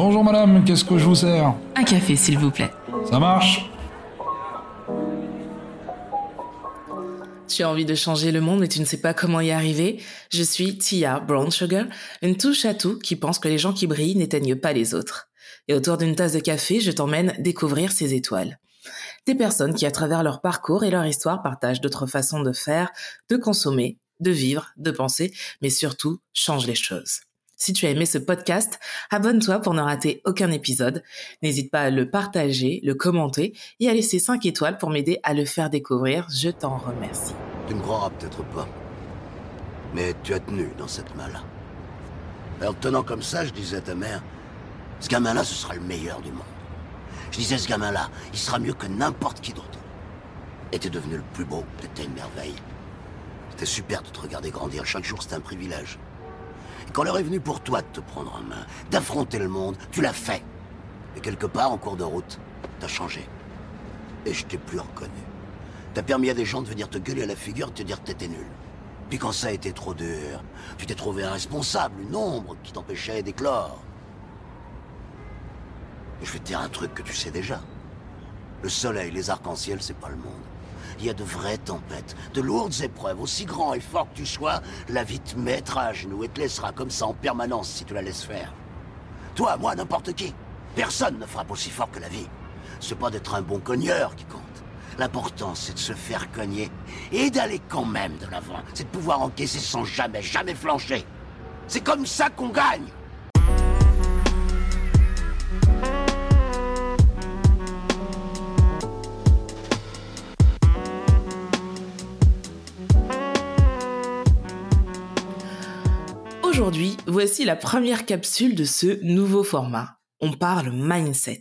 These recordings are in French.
Bonjour madame, qu'est-ce que je vous sers Un café, s'il vous plaît. Ça marche Tu as envie de changer le monde mais tu ne sais pas comment y arriver Je suis Tia Brown Sugar, une touche à tout qui pense que les gens qui brillent n'éteignent pas les autres. Et autour d'une tasse de café, je t'emmène découvrir ces étoiles. Des personnes qui, à travers leur parcours et leur histoire, partagent d'autres façons de faire, de consommer, de vivre, de penser, mais surtout changent les choses. Si tu as aimé ce podcast, abonne-toi pour ne rater aucun épisode. N'hésite pas à le partager, le commenter et à laisser 5 étoiles pour m'aider à le faire découvrir. Je t'en remercie. Tu ne croiras peut-être pas. Mais tu as tenu dans cette main-là. Alors tenant comme ça, je disais à ta mère, ce gamin-là, ce sera le meilleur du monde. Je disais, ce gamin-là, il sera mieux que n'importe qui d'autre. Et t'es devenu le plus beau, t'étais une merveille. C'était super de te regarder grandir. Chaque jour, c'était un privilège. Quand l'heure est venue pour toi de te prendre en main, d'affronter le monde, tu l'as fait. Et quelque part, en cours de route, t'as changé. Et je t'ai plus reconnu. T'as permis à des gens de venir te gueuler à la figure et te dire que t'étais nul. Puis quand ça a été trop dur, tu t'es trouvé un responsable, une ombre qui t'empêchait d'éclore. Je vais te dire un truc que tu sais déjà. Le soleil, les arcs-en-ciel, c'est pas le monde. Il y a de vraies tempêtes, de lourdes épreuves, aussi grand et fort que tu sois, la vie te mettra à genoux et te laissera comme ça en permanence si tu la laisses faire. Toi, moi, n'importe qui. Personne ne frappe aussi fort que la vie. C'est pas d'être un bon cogneur qui compte. L'important, c'est de se faire cogner et d'aller quand même de l'avant. C'est de pouvoir encaisser sans jamais, jamais flancher. C'est comme ça qu'on gagne. Aujourd'hui, voici la première capsule de ce nouveau format. On parle mindset.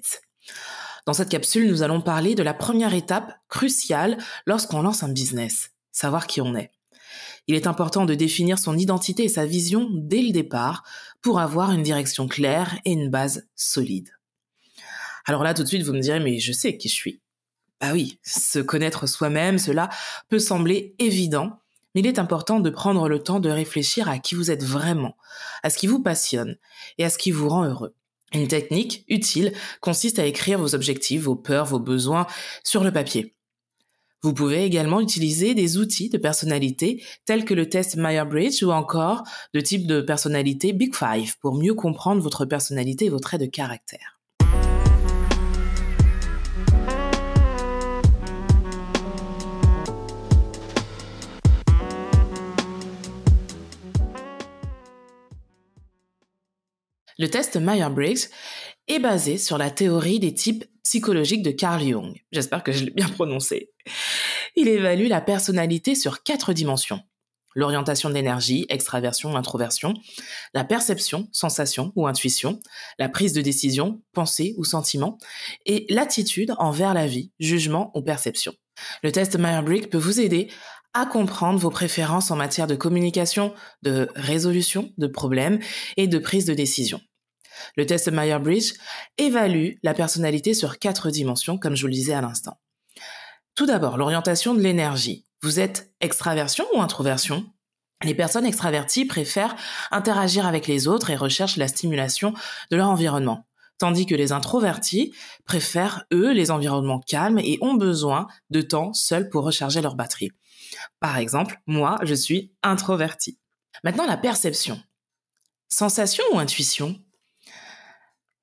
Dans cette capsule, nous allons parler de la première étape cruciale lorsqu'on lance un business, savoir qui on est. Il est important de définir son identité et sa vision dès le départ pour avoir une direction claire et une base solide. Alors là, tout de suite, vous me direz, mais je sais qui je suis. Bah oui, se connaître soi-même, cela peut sembler évident, il est important de prendre le temps de réfléchir à qui vous êtes vraiment, à ce qui vous passionne et à ce qui vous rend heureux. Une technique utile consiste à écrire vos objectifs, vos peurs, vos besoins sur le papier. Vous pouvez également utiliser des outils de personnalité tels que le test Myers-Briggs ou encore de type de personnalité Big Five pour mieux comprendre votre personnalité et vos traits de caractère. Le test Myers-Briggs est basé sur la théorie des types psychologiques de Carl Jung. J'espère que je l'ai bien prononcé. Il évalue la personnalité sur quatre dimensions. L'orientation de l'énergie, extraversion, introversion, la perception, sensation ou intuition, la prise de décision, pensée ou sentiment, et l'attitude envers la vie, jugement ou perception. Le test Myers-Briggs peut vous aider à comprendre vos préférences en matière de communication, de résolution de problèmes et de prise de décision. Le test Myers-Briggs évalue la personnalité sur quatre dimensions, comme je vous le disais à l'instant. Tout d'abord, l'orientation de l'énergie. Vous êtes extraversion ou introversion? Les personnes extraverties préfèrent interagir avec les autres et recherchent la stimulation de leur environnement, tandis que les introvertis préfèrent, eux, les environnements calmes et ont besoin de temps seuls pour recharger leur batterie. Par exemple, moi, je suis introverti. Maintenant, la perception. Sensation ou intuition?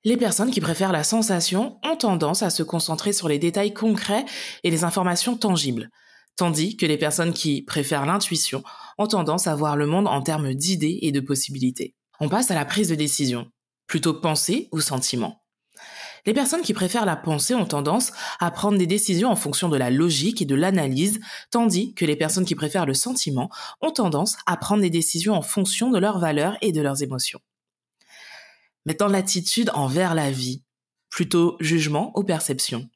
Les personnes qui préfèrent la sensation ont tendance à se concentrer sur les détails concrets et les informations tangibles, tandis que les personnes qui préfèrent l'intuition ont tendance à voir le monde en termes d'idées et de possibilités. On passe à la prise de décision. Plutôt pensée ou sentiment les personnes qui préfèrent la pensée ont tendance à prendre des décisions en fonction de la logique et de l'analyse, tandis que les personnes qui préfèrent le sentiment ont tendance à prendre des décisions en fonction de leurs valeurs et de leurs émotions. Maintenant, l'attitude envers la vie, plutôt jugement ou perception.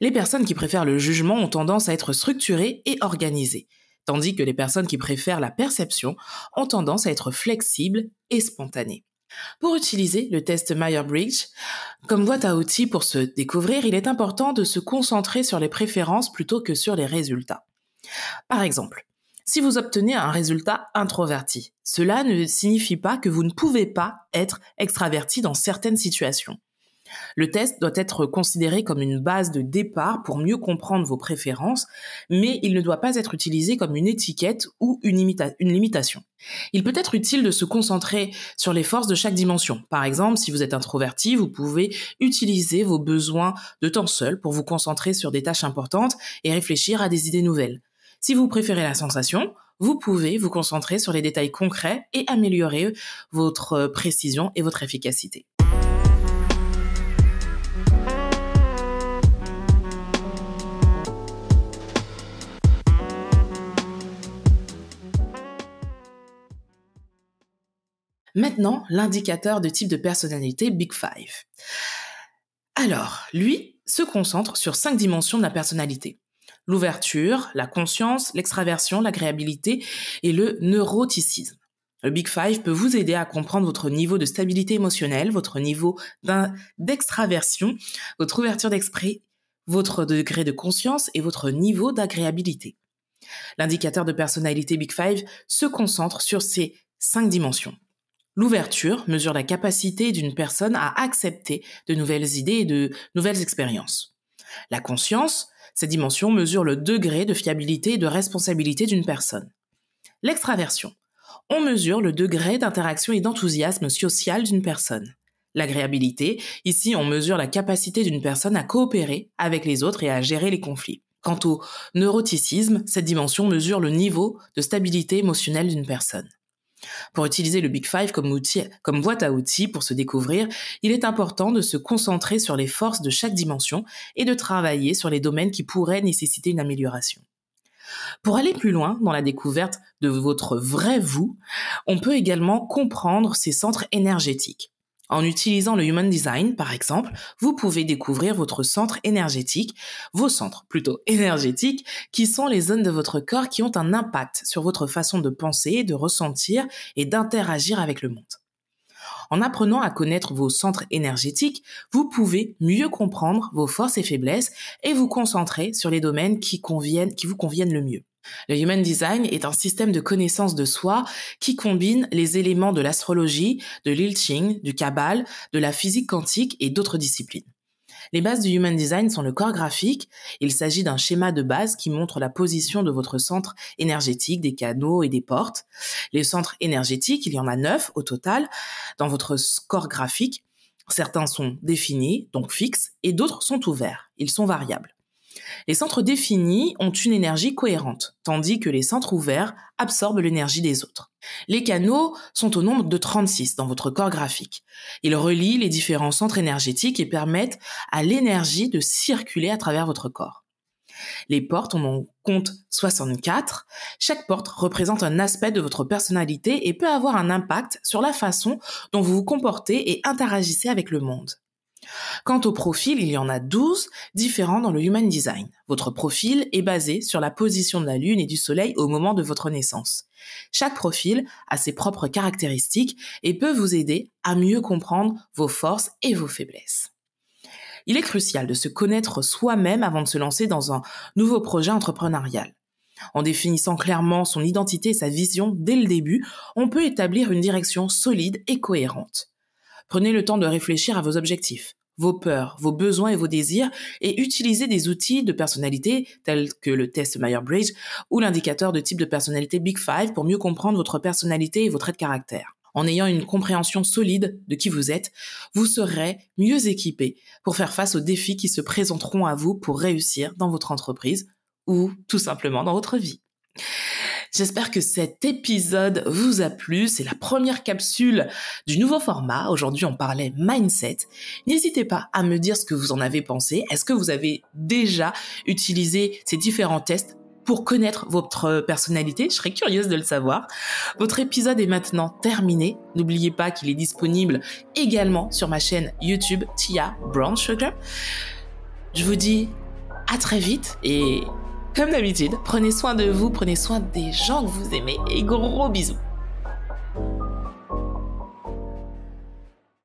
Les personnes qui préfèrent le jugement ont tendance à être structurées et organisées, tandis que les personnes qui préfèrent la perception ont tendance à être flexibles et spontanées. Pour utiliser le test Myers-Briggs comme boîte à outils pour se découvrir, il est important de se concentrer sur les préférences plutôt que sur les résultats. Par exemple, si vous obtenez un résultat introverti. Cela ne signifie pas que vous ne pouvez pas être extraverti dans certaines situations. Le test doit être considéré comme une base de départ pour mieux comprendre vos préférences, mais il ne doit pas être utilisé comme une étiquette ou une, limitation. Il peut être utile de se concentrer sur les forces de chaque dimension. Par exemple, si vous êtes introverti, vous pouvez utiliser vos besoins de temps seul pour vous concentrer sur des tâches importantes et réfléchir à des idées nouvelles. Si vous préférez la sensation, vous pouvez vous concentrer sur les détails concrets et améliorer votre précision et votre efficacité. Maintenant, l'indicateur de type de personnalité Big Five. Alors, lui se concentre sur cinq dimensions de la personnalité l'ouverture, la conscience, l'extraversion, l'agréabilité et le neuroticisme. Le Big Five peut vous aider à comprendre votre niveau de stabilité émotionnelle, votre niveau d'extraversion, votre ouverture d'esprit, votre degré de conscience et votre niveau d'agréabilité. L'indicateur de personnalité Big Five se concentre sur ces cinq dimensions. L'ouverture mesure la capacité d'une personne à accepter de nouvelles idées et de nouvelles expériences. La conscience cette dimension mesure le degré de fiabilité et de responsabilité d'une personne. L'extraversion. On mesure le degré d'interaction et d'enthousiasme social d'une personne. L'agréabilité, ici on mesure la capacité d'une personne à coopérer avec les autres et à gérer les conflits. Quant au neuroticisme, cette dimension mesure le niveau de stabilité émotionnelle d'une personne. Pour utiliser le Big Five comme, outil, comme boîte à outils pour se découvrir, il est important de se concentrer sur les forces de chaque dimension et de travailler sur les domaines qui pourraient nécessiter une amélioration. Pour aller plus loin dans la découverte de votre vrai vous, on peut également comprendre ces centres énergétiques. En utilisant le Human Design, par exemple, vous pouvez découvrir votre centre énergétique, vos centres plutôt énergétiques, qui sont les zones de votre corps qui ont un impact sur votre façon de penser, de ressentir et d'interagir avec le monde. En apprenant à connaître vos centres énergétiques, vous pouvez mieux comprendre vos forces et faiblesses et vous concentrer sur les domaines qui, qui vous conviennent le mieux. Le Human Design est un système de connaissance de soi qui combine les éléments de l'astrologie, de l'I Ching, du Kabbal, de la physique quantique et d'autres disciplines. Les bases du Human Design sont le corps graphique. Il s'agit d'un schéma de base qui montre la position de votre centre énergétique, des canaux et des portes. Les centres énergétiques, il y en a neuf au total dans votre corps graphique. Certains sont définis, donc fixes, et d'autres sont ouverts. Ils sont variables. Les centres définis ont une énergie cohérente, tandis que les centres ouverts absorbent l'énergie des autres. Les canaux sont au nombre de 36 dans votre corps graphique. Ils relient les différents centres énergétiques et permettent à l'énergie de circuler à travers votre corps. Les portes, on en compte 64. Chaque porte représente un aspect de votre personnalité et peut avoir un impact sur la façon dont vous vous comportez et interagissez avec le monde. Quant au profil, il y en a 12 différents dans le Human Design. Votre profil est basé sur la position de la Lune et du Soleil au moment de votre naissance. Chaque profil a ses propres caractéristiques et peut vous aider à mieux comprendre vos forces et vos faiblesses. Il est crucial de se connaître soi-même avant de se lancer dans un nouveau projet entrepreneurial. En définissant clairement son identité et sa vision dès le début, on peut établir une direction solide et cohérente. Prenez le temps de réfléchir à vos objectifs, vos peurs, vos besoins et vos désirs et utilisez des outils de personnalité tels que le test Myers-Briggs ou l'indicateur de type de personnalité Big Five pour mieux comprendre votre personnalité et votre trait de caractère. En ayant une compréhension solide de qui vous êtes, vous serez mieux équipé pour faire face aux défis qui se présenteront à vous pour réussir dans votre entreprise ou tout simplement dans votre vie. J'espère que cet épisode vous a plu. C'est la première capsule du nouveau format. Aujourd'hui, on parlait mindset. N'hésitez pas à me dire ce que vous en avez pensé. Est-ce que vous avez déjà utilisé ces différents tests pour connaître votre personnalité? Je serais curieuse de le savoir. Votre épisode est maintenant terminé. N'oubliez pas qu'il est disponible également sur ma chaîne YouTube Tia Brown Sugar. Je vous dis à très vite et comme d'habitude, prenez soin de vous, prenez soin des gens que vous aimez et gros bisous.